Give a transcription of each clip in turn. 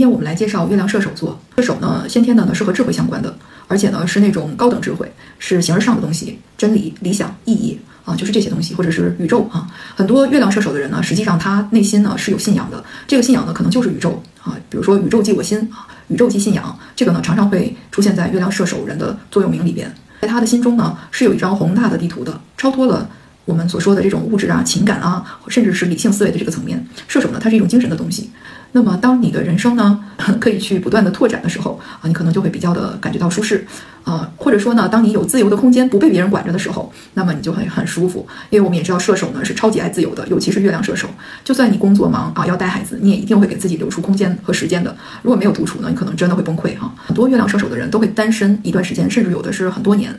今天我们来介绍月亮射手座。射手呢，先天的呢是和智慧相关的，而且呢是那种高等智慧，是形而上的东西，真理、理想、意义啊，就是这些东西，或者是宇宙啊。很多月亮射手的人呢，实际上他内心呢是有信仰的，这个信仰呢可能就是宇宙啊，比如说宇宙即我心啊，宇宙即信仰，这个呢常常会出现在月亮射手人的座右铭里边。在他的心中呢，是有一张宏大的地图的，超脱了。我们所说的这种物质啊、情感啊，甚至是理性思维的这个层面，射手呢，它是一种精神的东西。那么，当你的人生呢，可以去不断的拓展的时候啊，你可能就会比较的感觉到舒适啊，或者说呢，当你有自由的空间，不被别人管着的时候，那么你就会很舒服。因为我们也知道，射手呢是超级爱自由的，尤其是月亮射手。就算你工作忙啊，要带孩子，你也一定会给自己留出空间和时间的。如果没有独处呢，你可能真的会崩溃哈。很多月亮射手的人都会单身一段时间，甚至有的是很多年。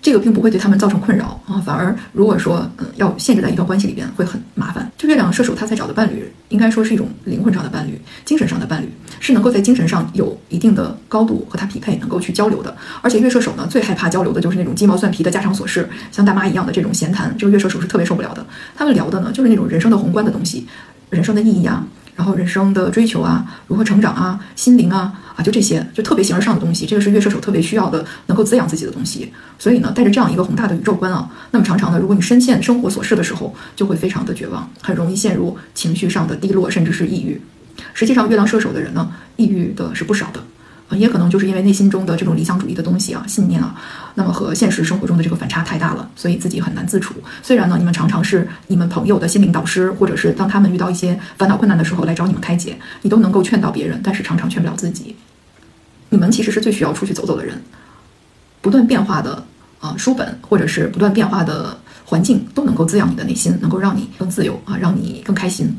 这个并不会对他们造成困扰啊，反而如果说嗯要限制在一段关系里边会很麻烦。月亮射手他在找的伴侣，应该说是一种灵魂上的伴侣，精神上的伴侣，是能够在精神上有一定的高度和他匹配，能够去交流的。而且月射手呢最害怕交流的就是那种鸡毛蒜皮的家常琐事，像大妈一样的这种闲谈，这个月射手是特别受不了的。他们聊的呢就是那种人生的宏观的东西，人生的意义啊。然后人生的追求啊，如何成长啊，心灵啊，啊，就这些，就特别形而上的东西，这个是月射手特别需要的，能够滋养自己的东西。所以呢，带着这样一个宏大的宇宙观啊，那么常常呢，如果你深陷生活琐事的时候，就会非常的绝望，很容易陷入情绪上的低落，甚至是抑郁。实际上，月亮射手的人呢，抑郁的是不少的。也可能就是因为内心中的这种理想主义的东西啊、信念啊，那么和现实生活中的这个反差太大了，所以自己很难自处。虽然呢，你们常常是你们朋友的心灵导师，或者是当他们遇到一些烦恼困难的时候来找你们开解，你都能够劝导别人，但是常常劝不了自己。你们其实是最需要出去走走的人。不断变化的啊书本，或者是不断变化的环境，都能够滋养你的内心，能够让你更自由啊，让你更开心。